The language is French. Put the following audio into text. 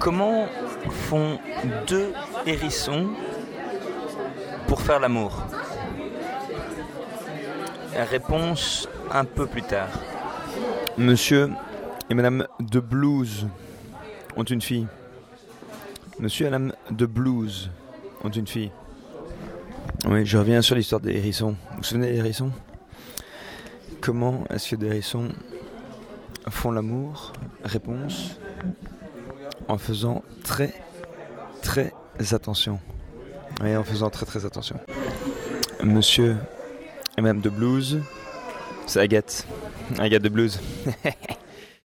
Comment font deux hérissons pour faire l'amour? Réponse un peu plus tard. Monsieur et Madame de Blues ont une fille. Monsieur et Madame de Blues ont une fille. Oui, je reviens sur l'histoire des hérissons. Vous vous souvenez des hérissons? Comment est-ce que des hérissons font l'amour? Réponse en faisant très très attention. Oui, en faisant très très attention. Monsieur et Madame de Blues, c'est Agathe. Agathe de Blues.